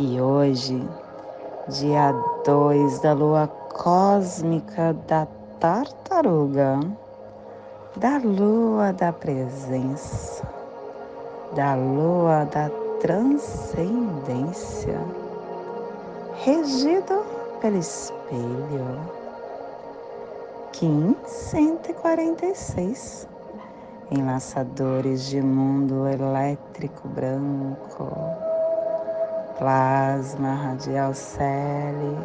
e hoje, dia 2 da lua cósmica da tartaruga, da lua da presença, da lua da transcendência, regido pelo espelho. Kim 146 Enlaçadores de mundo elétrico branco plasma radial cele.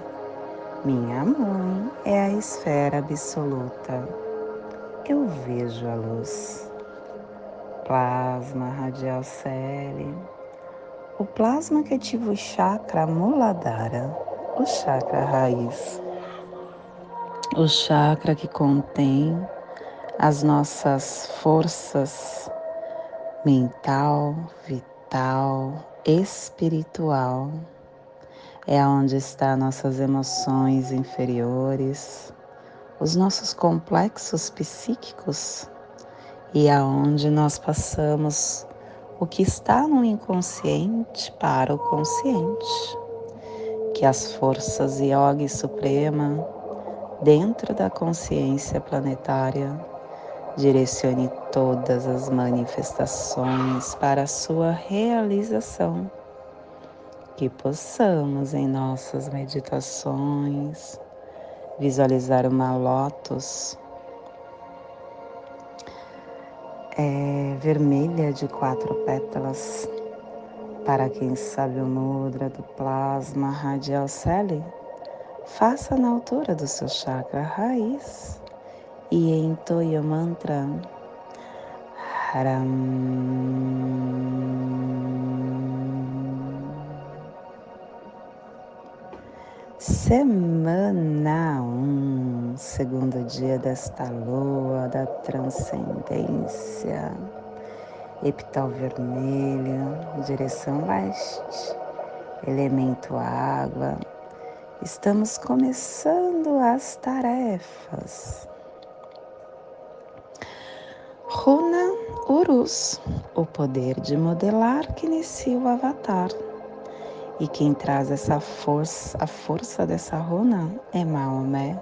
Minha mãe é a esfera absoluta. Eu vejo a luz. Plasma radial cele. O plasma que ativa o chakra Muladhara, o chakra raiz. O chakra que contém as nossas forças mental, vital, espiritual. É onde estão nossas emoções inferiores, os nossos complexos psíquicos e aonde nós passamos o que está no inconsciente para o consciente. Que as forças Yogi Suprema, dentro da consciência planetária, direcione todas as manifestações para a sua realização. Que possamos em nossas meditações visualizar uma lótus é, vermelha de quatro pétalas. Para quem sabe o mudra do plasma radial celi, faça na altura do seu chakra raiz e entoie o mantra Haram. Semana 1, um, segundo dia desta lua da transcendência, epital vermelho, direção leste, elemento água. Estamos começando as tarefas Runa Urus, o poder de modelar que inicia o avatar. E quem traz essa força, a força dessa runa é Maomé.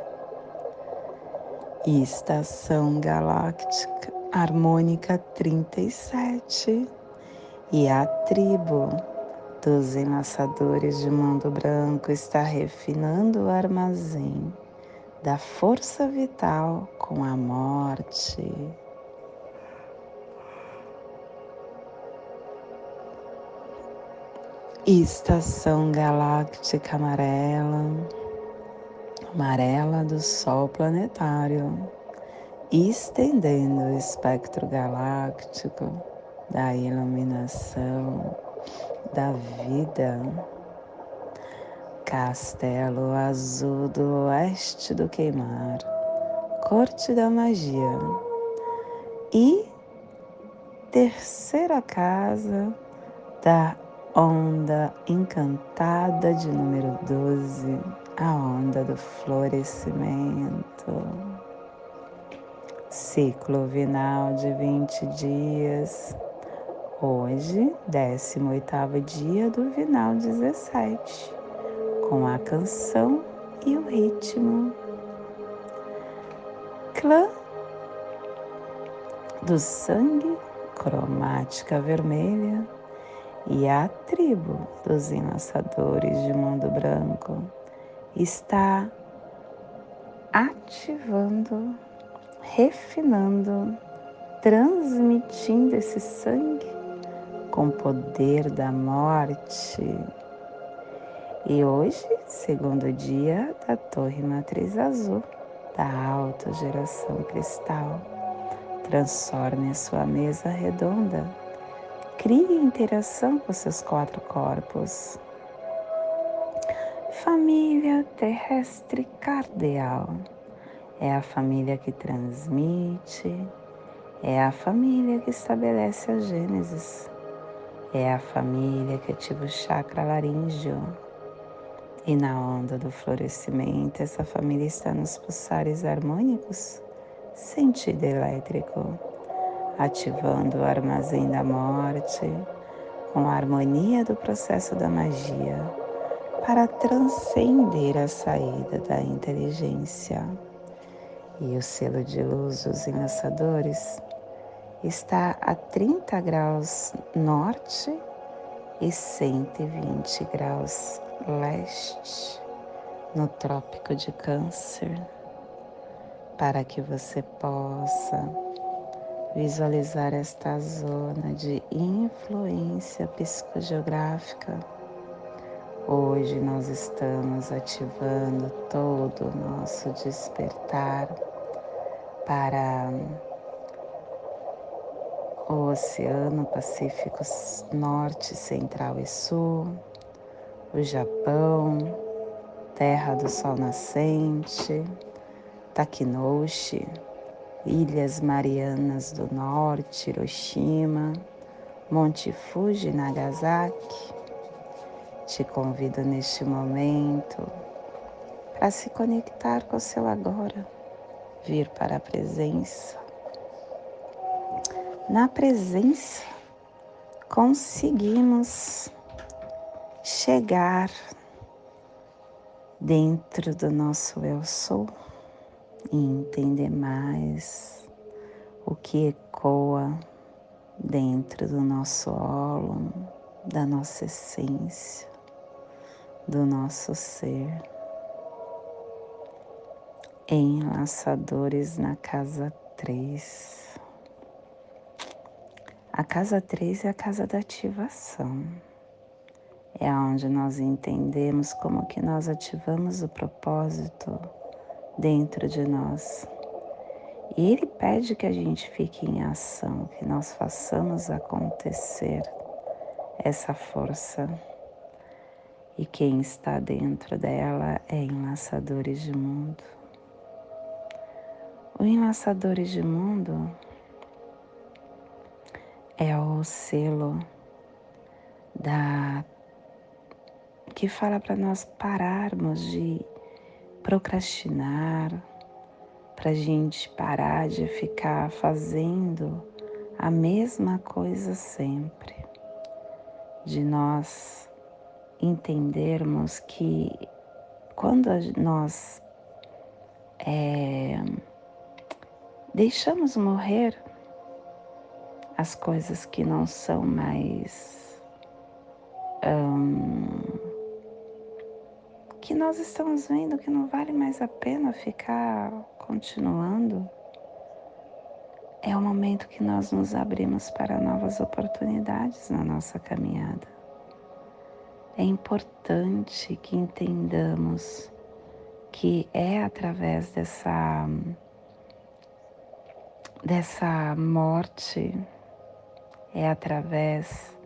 Estação Galáctica Harmônica 37 e a tribo dos enlaçadores de mundo branco está refinando o armazém da força vital com a morte. Estação galáctica amarela, amarela do Sol planetário, estendendo o espectro galáctico da iluminação da vida. Castelo Azul do Oeste do Queimar, Corte da Magia e terceira casa da onda encantada de número 12, a onda do florescimento. Ciclo vinal de 20 dias. Hoje, 18 dia do vinal 17, com a canção e o ritmo. Clã do sangue, cromática vermelha e a tribo dos enlaçadores de mundo branco está ativando, refinando, transmitindo esse sangue com poder da morte. E hoje, segundo dia da Torre Matriz Azul da Alta Geração Cristal, transforme a sua mesa redonda Crie interação com seus quatro corpos. família terrestre cardeal. É a família que transmite, é a família que estabelece a Gênesis, é a família que ativa o chakra laríngeo. E na onda do florescimento, essa família está nos pulsares harmônicos, sentido elétrico, ativando o armazém da morte com a harmonia do processo da magia para transcender a saída da inteligência. E o selo de luz dos enlaçadores está a 30 graus norte e 120 graus leste no Trópico de Câncer, para que você possa visualizar esta zona de influência psicogeográfica. Hoje nós estamos ativando todo o nosso despertar para o Oceano Pacífico Norte, Central e Sul, o Japão, Terra do Sol Nascente, Takinouchi, Ilhas Marianas do Norte, Hiroshima, Monte Fuji, Nagasaki. Te convido neste momento para se conectar com o seu agora, vir para a presença na presença, conseguimos chegar dentro do nosso eu sou e entender mais o que ecoa dentro do nosso óleo, da nossa essência, do nosso ser. Enlaçadores na casa 3. A casa 3 é a casa da ativação. É onde nós entendemos como que nós ativamos o propósito dentro de nós. E ele pede que a gente fique em ação, que nós façamos acontecer essa força. E quem está dentro dela é Enlaçadores de Mundo. O Enlaçadores de Mundo é o selo da que fala para nós pararmos de procrastinar, para a gente parar de ficar fazendo a mesma coisa sempre, de nós entendermos que quando nós é, deixamos morrer as coisas que não são mais. Um, que nós estamos vendo que não vale mais a pena ficar continuando, é o momento que nós nos abrimos para novas oportunidades na nossa caminhada. É importante que entendamos que é através dessa dessa morte é através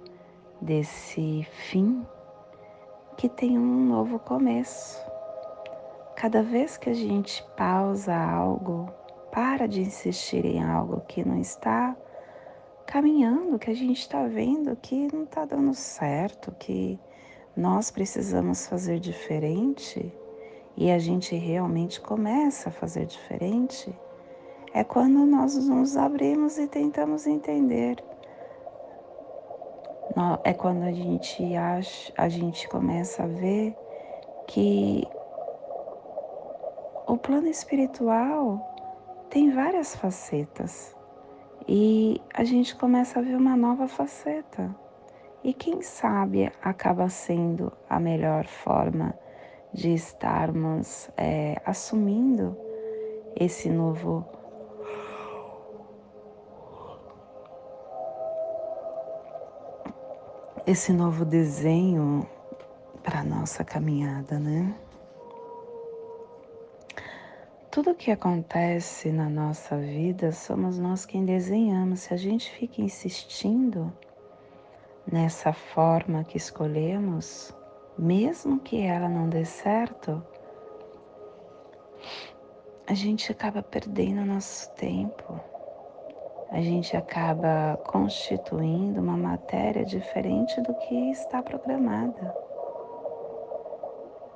desse fim que tem um novo começo. Cada vez que a gente pausa algo, para de insistir em algo que não está caminhando, que a gente está vendo que não está dando certo, que nós precisamos fazer diferente e a gente realmente começa a fazer diferente, é quando nós nos abrimos e tentamos entender é quando a gente acha, a gente começa a ver que o plano espiritual tem várias facetas e a gente começa a ver uma nova faceta. E quem sabe acaba sendo a melhor forma de estarmos é, assumindo esse novo esse novo desenho para nossa caminhada, né? Tudo que acontece na nossa vida somos nós quem desenhamos. Se a gente fica insistindo nessa forma que escolhemos, mesmo que ela não dê certo, a gente acaba perdendo nosso tempo. A gente acaba constituindo uma matéria diferente do que está programada.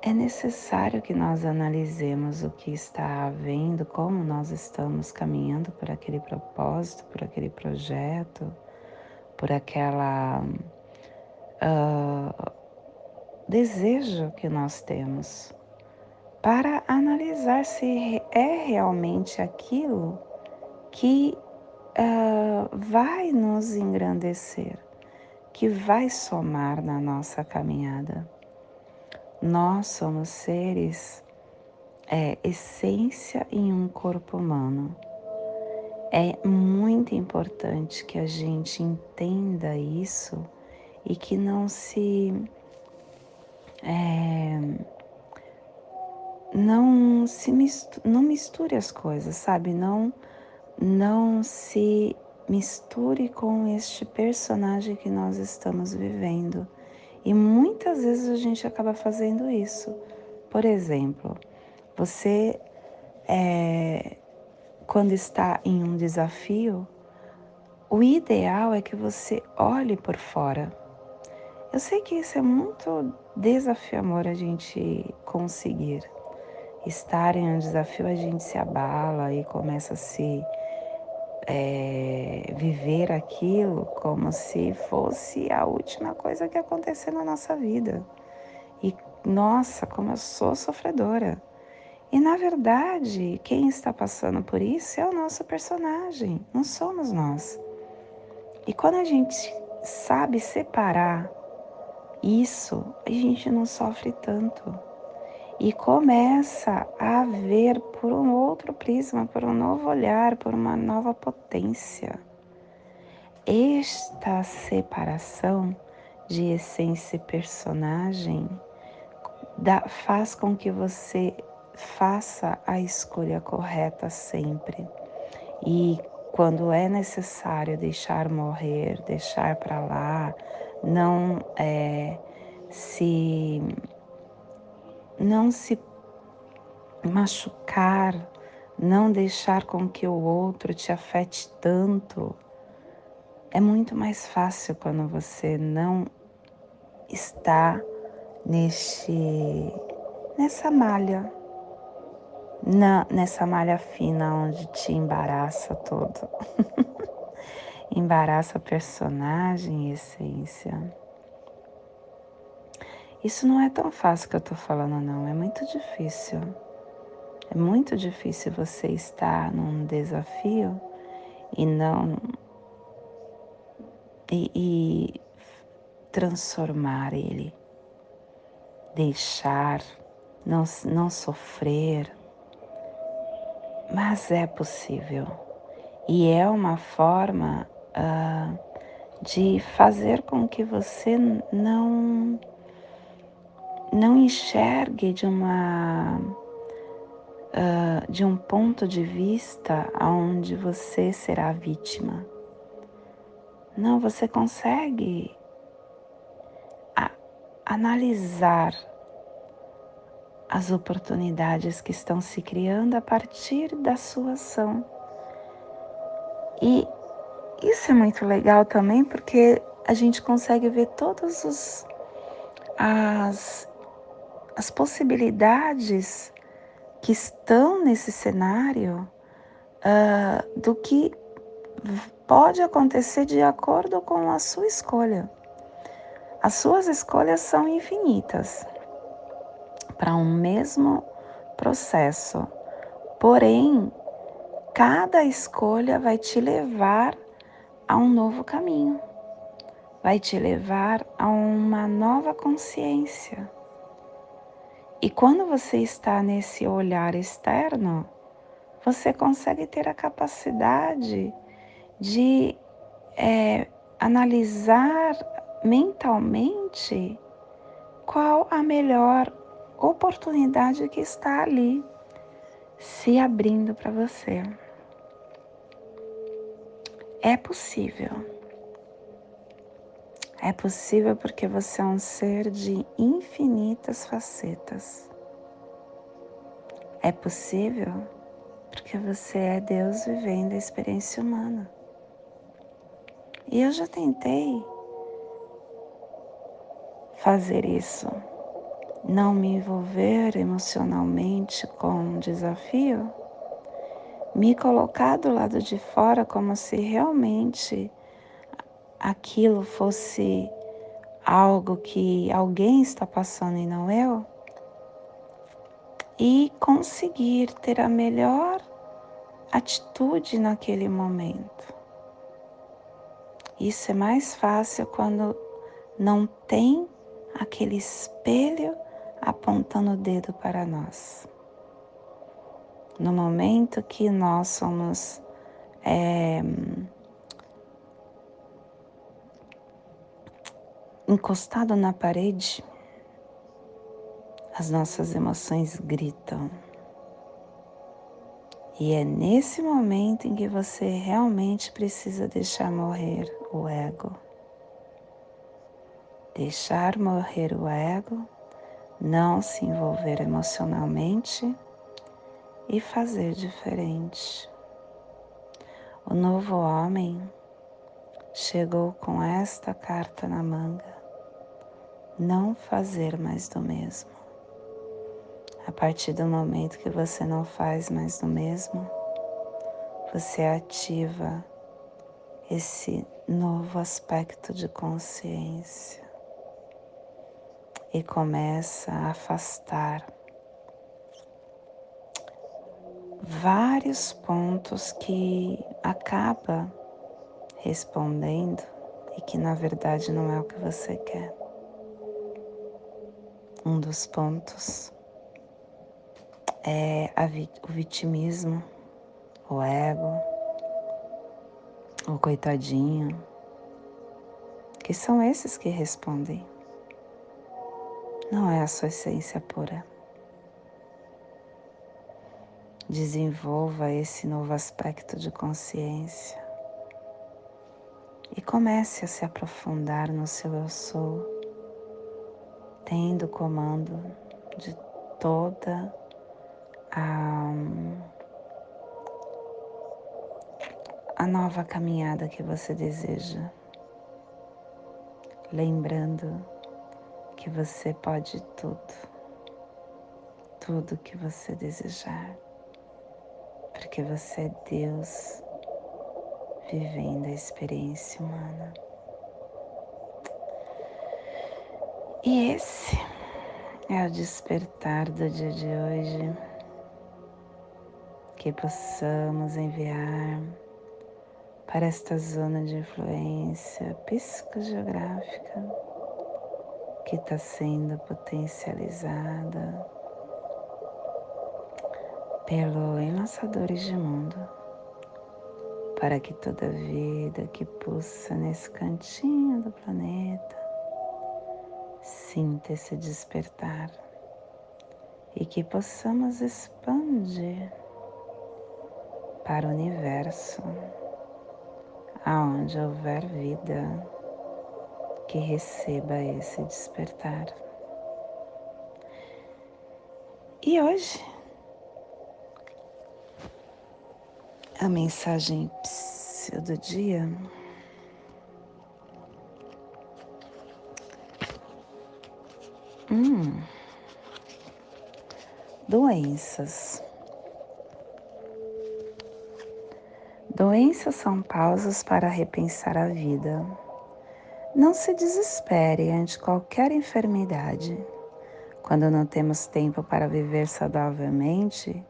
É necessário que nós analisemos o que está havendo, como nós estamos caminhando por aquele propósito, por aquele projeto, por aquela uh, desejo que nós temos, para analisar se é realmente aquilo que uh, vai nos engrandecer, que vai somar na nossa caminhada. Nós somos seres, é, essência em um corpo humano. É muito importante que a gente entenda isso e que não se. É, não se misture, não misture as coisas, sabe? Não, não se misture com este personagem que nós estamos vivendo e muitas vezes a gente acaba fazendo isso. Por exemplo, você, é, quando está em um desafio, o ideal é que você olhe por fora. Eu sei que isso é muito desafiador a gente conseguir. Estar em um desafio, a gente se abala e começa a se é, viver aquilo como se fosse a última coisa que acontecer na nossa vida. E nossa, como eu sou sofredora. E na verdade, quem está passando por isso é o nosso personagem, não somos nós. E quando a gente sabe separar isso, a gente não sofre tanto e começa a ver por um outro prisma, por um novo olhar, por uma nova potência. Esta separação de essência e personagem dá, faz com que você faça a escolha correta sempre. E quando é necessário deixar morrer, deixar para lá, não é, se não se machucar, não deixar com que o outro te afete tanto. É muito mais fácil quando você não está neste nessa malha, na, nessa malha fina onde te embaraça todo. embaraça personagem e essência. Isso não é tão fácil que eu tô falando, não. É muito difícil. É muito difícil você estar num desafio e não. e, e transformar ele. Deixar, não, não sofrer. Mas é possível. E é uma forma uh, de fazer com que você não não enxergue de uma uh, de um ponto de vista onde você será vítima. Não, você consegue analisar as oportunidades que estão se criando a partir da sua ação. E isso é muito legal também porque a gente consegue ver todas os, as as possibilidades que estão nesse cenário uh, do que pode acontecer de acordo com a sua escolha. As suas escolhas são infinitas para um mesmo processo, porém, cada escolha vai te levar a um novo caminho, vai te levar a uma nova consciência e quando você está nesse olhar externo, você consegue ter a capacidade de é, analisar mentalmente qual a melhor oportunidade que está ali se abrindo para você. É possível. É possível porque você é um ser de infinitas facetas. É possível porque você é Deus vivendo a experiência humana. E eu já tentei fazer isso, não me envolver emocionalmente com um desafio, me colocar do lado de fora como se realmente aquilo fosse algo que alguém está passando e não eu, e conseguir ter a melhor atitude naquele momento. Isso é mais fácil quando não tem aquele espelho apontando o dedo para nós. No momento que nós somos é, encostado na parede, as nossas emoções gritam. E é nesse momento em que você realmente precisa deixar morrer o ego. Deixar morrer o ego, não se envolver emocionalmente e fazer diferente. O novo homem chegou com esta carta na manga. Não fazer mais do mesmo. A partir do momento que você não faz mais do mesmo, você ativa esse novo aspecto de consciência e começa a afastar vários pontos que acaba respondendo e que na verdade não é o que você quer. Um dos pontos é o vitimismo, o ego, o coitadinho, que são esses que respondem. Não é a sua essência pura. Desenvolva esse novo aspecto de consciência e comece a se aprofundar no seu eu sou, tendo comando de toda a, a nova caminhada que você deseja. Lembrando que você pode tudo, tudo que você desejar, porque você é Deus vivendo a experiência humana. E esse é o despertar do dia de hoje. Que possamos enviar para esta zona de influência psicogeográfica que está sendo potencializada pelo Enlaçadores de Mundo para que toda vida que pulsa nesse cantinho do planeta sinta esse despertar e que possamos expandir para o universo, aonde houver vida que receba esse despertar. E hoje a mensagem do dia. Hum, doenças. Doenças são pausas para repensar a vida. Não se desespere ante qualquer enfermidade. Quando não temos tempo para viver saudavelmente,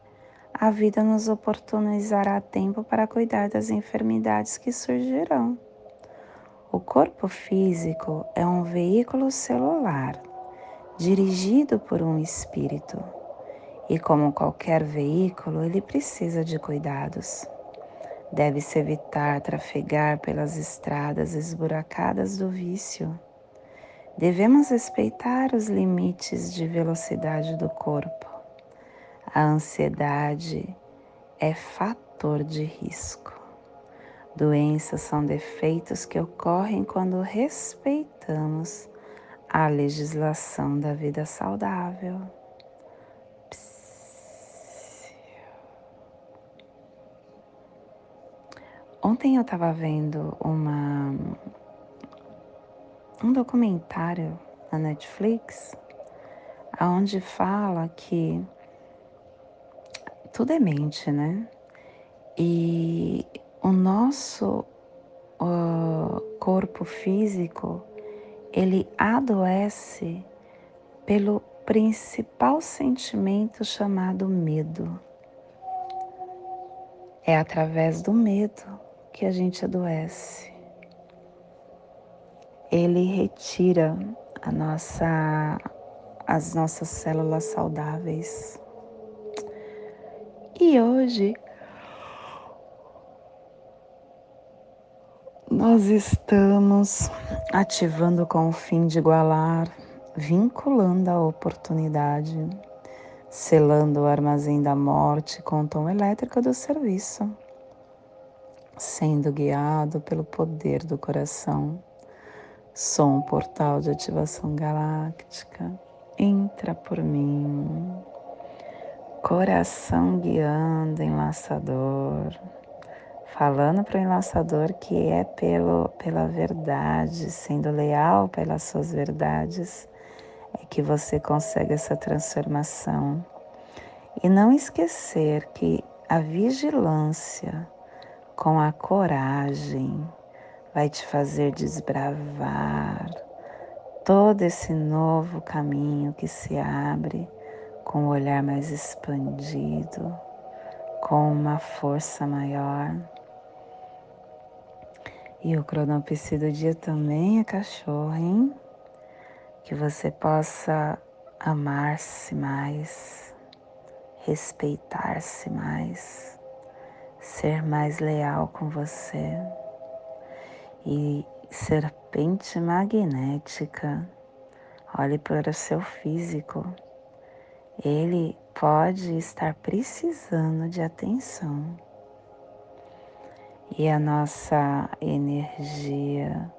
a vida nos oportunizará tempo para cuidar das enfermidades que surgirão. O corpo físico é um veículo celular dirigido por um espírito e, como qualquer veículo, ele precisa de cuidados. Deve-se evitar trafegar pelas estradas esburacadas do vício. Devemos respeitar os limites de velocidade do corpo a ansiedade é fator de risco. Doenças são defeitos que ocorrem quando respeitamos a legislação da vida saudável. Ontem eu estava vendo uma, um documentário na Netflix onde fala que tudo é mente, né? E o nosso uh, corpo físico ele adoece pelo principal sentimento chamado medo. É através do medo que a gente adoece. Ele retira a nossa, as nossas células saudáveis. E hoje nós estamos ativando com o fim de igualar, vinculando a oportunidade, selando o armazém da morte com o tom elétrico do serviço, sendo guiado pelo poder do coração. Sou um portal de ativação galáctica. Entra por mim. Coração guiando, enlaçador falando para o enlaçador que é pelo, pela verdade, sendo leal pelas suas verdades, é que você consegue essa transformação. E não esquecer que a vigilância com a coragem vai te fazer desbravar todo esse novo caminho que se abre com o um olhar mais expandido, com uma força maior. E o cronopsi do dia também é cachorro, hein? Que você possa amar-se mais, respeitar-se mais, ser mais leal com você. E serpente magnética, olhe para o seu físico. Ele pode estar precisando de atenção e a nossa energia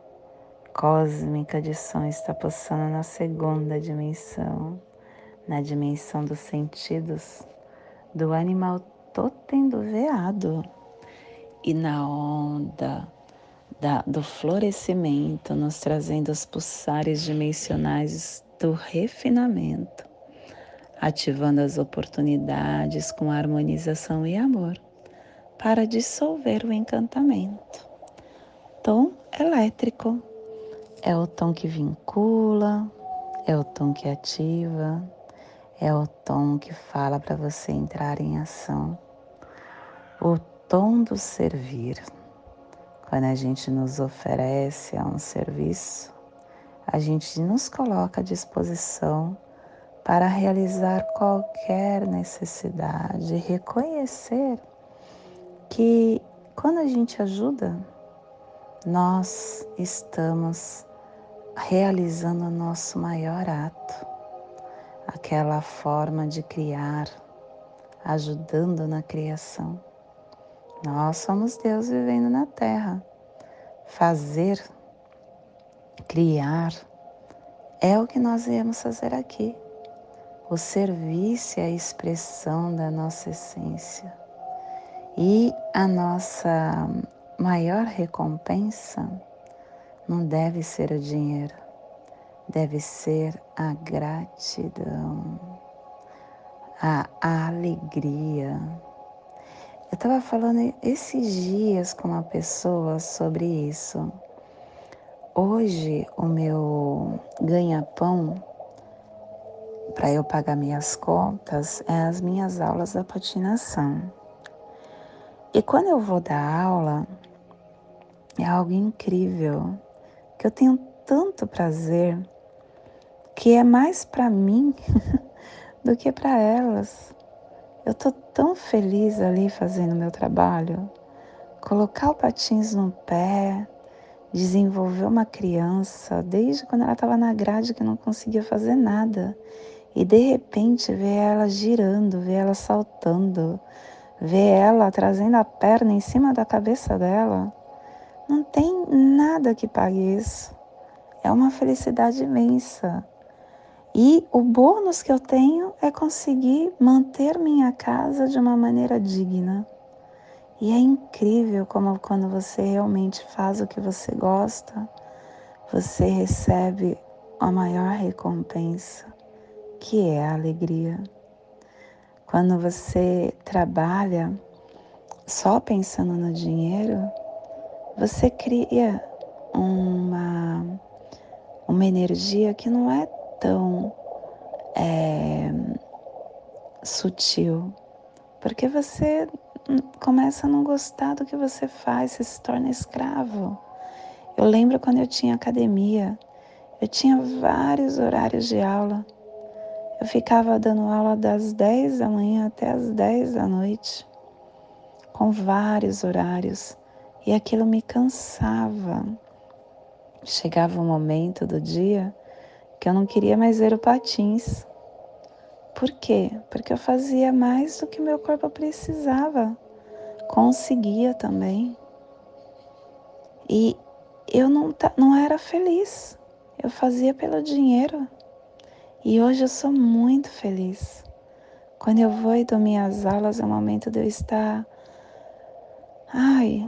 cósmica de som está passando na segunda dimensão, na dimensão dos sentidos do animal totem do veado e na onda da, do florescimento, nos trazendo os pulsares dimensionais do refinamento, ativando as oportunidades com harmonização e amor para dissolver o encantamento. Tom elétrico é o tom que vincula, é o tom que ativa, é o tom que fala para você entrar em ação. O tom do servir. Quando a gente nos oferece a um serviço, a gente nos coloca à disposição para realizar qualquer necessidade, reconhecer que quando a gente ajuda, nós estamos realizando o nosso maior ato, aquela forma de criar, ajudando na criação. Nós somos Deus vivendo na Terra. Fazer, criar, é o que nós viemos fazer aqui. O serviço é a expressão da nossa essência. E a nossa maior recompensa não deve ser o dinheiro, deve ser a gratidão, a, alegria. Eu estava falando esses dias com uma pessoa sobre isso. Hoje o meu ganha-pão para eu pagar minhas contas é as minhas aulas da patinação. E quando eu vou dar aula, é algo incrível, que eu tenho tanto prazer, que é mais para mim do que para elas. Eu tô tão feliz ali fazendo meu trabalho. Colocar o patins no pé, desenvolver uma criança desde quando ela estava na grade que não conseguia fazer nada. E de repente ver ela girando, ver ela saltando, ver ela trazendo a perna em cima da cabeça dela, Não tem nada que pague isso. É uma felicidade imensa. E o bônus que eu tenho é conseguir manter minha casa de uma maneira digna. E é incrível como quando você realmente faz o que você gosta, você recebe a maior recompensa, que é a alegria. Quando você trabalha só pensando no dinheiro, você cria uma, uma energia que não é tão é, sutil, porque você começa a não gostar do que você faz, você se torna escravo. Eu lembro quando eu tinha academia, eu tinha vários horários de aula. Eu ficava dando aula das 10 da manhã até as 10 da noite, com vários horários, e aquilo me cansava. Chegava um momento do dia que eu não queria mais ver o patins. Por quê? Porque eu fazia mais do que meu corpo precisava. Conseguia também. E eu não, não era feliz. Eu fazia pelo dinheiro. E hoje eu sou muito feliz. Quando eu vou e dou minhas aulas, é o momento de eu estar. Ai.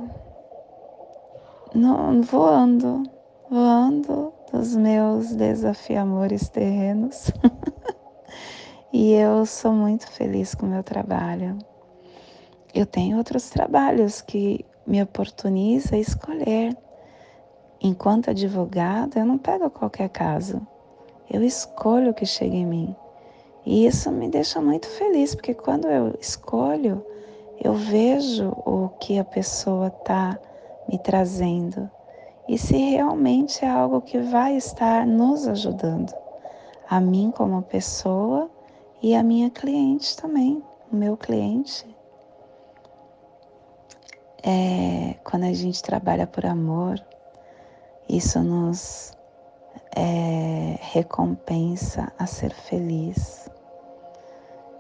Voando, voando dos meus desafiamores terrenos. e eu sou muito feliz com o meu trabalho. Eu tenho outros trabalhos que me oportuniza a escolher. Enquanto advogada, eu não pego qualquer caso. Eu escolho o que chega em mim. E isso me deixa muito feliz, porque quando eu escolho, eu vejo o que a pessoa está me trazendo e se realmente é algo que vai estar nos ajudando, a mim como pessoa e a minha cliente também, o meu cliente. É, quando a gente trabalha por amor, isso nos é, recompensa a ser feliz.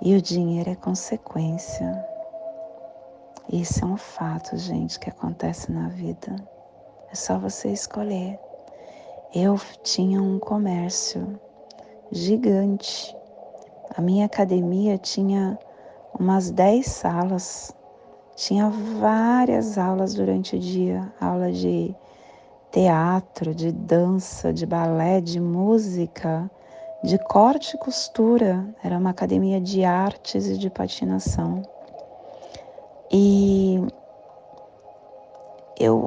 E o dinheiro é consequência. Isso é um fato, gente, que acontece na vida. É só você escolher. Eu tinha um comércio gigante. A minha academia tinha umas 10 salas. Tinha várias aulas durante o dia, aula de teatro, de dança, de balé, de música, de corte e costura. Era uma academia de artes e de patinação. E eu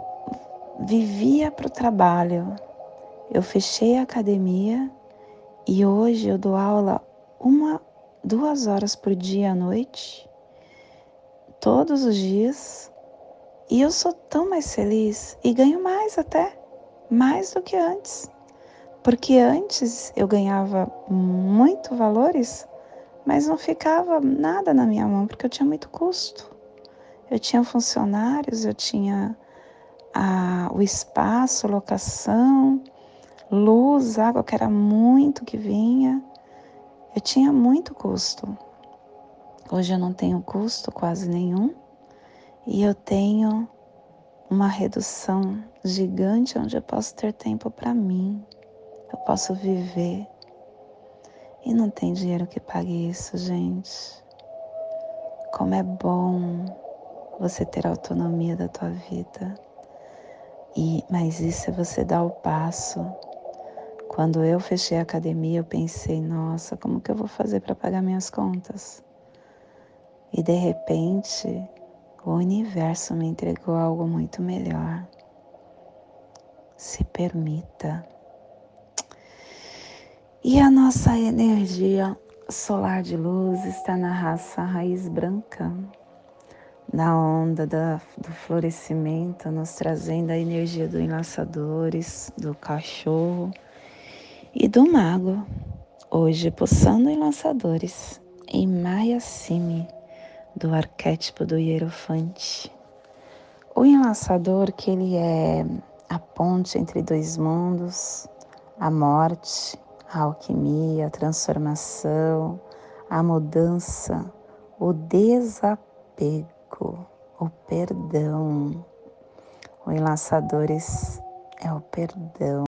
vivia para o trabalho. Eu fechei a academia e hoje eu dou aula uma, duas horas por dia à noite, todos os dias, e eu sou tão mais feliz e ganho mais até, mais do que antes. Porque antes eu ganhava muito valores, mas não ficava nada na minha mão, porque eu tinha muito custo. Eu tinha funcionários, eu tinha a, o espaço, locação, luz, água, que era muito que vinha. Eu tinha muito custo. Hoje eu não tenho custo quase nenhum e eu tenho uma redução gigante onde eu posso ter tempo para mim, eu posso viver. E não tem dinheiro que pague isso, gente. Como é bom você ter autonomia da tua vida. E, mas isso é você dar o passo. Quando eu fechei a academia, eu pensei, nossa, como que eu vou fazer para pagar minhas contas? E de repente, o universo me entregou algo muito melhor. Se permita. E a nossa energia solar de luz está na raça raiz branca na onda da, do florescimento, nos trazendo a energia do enlaçadores, do cachorro e do mago. Hoje, pulsando enlaçadores em Maya Simi, do arquétipo do Hierofante. O enlaçador, que ele é a ponte entre dois mundos, a morte, a alquimia, a transformação, a mudança, o desapego o perdão. O enlaçadores é o perdão.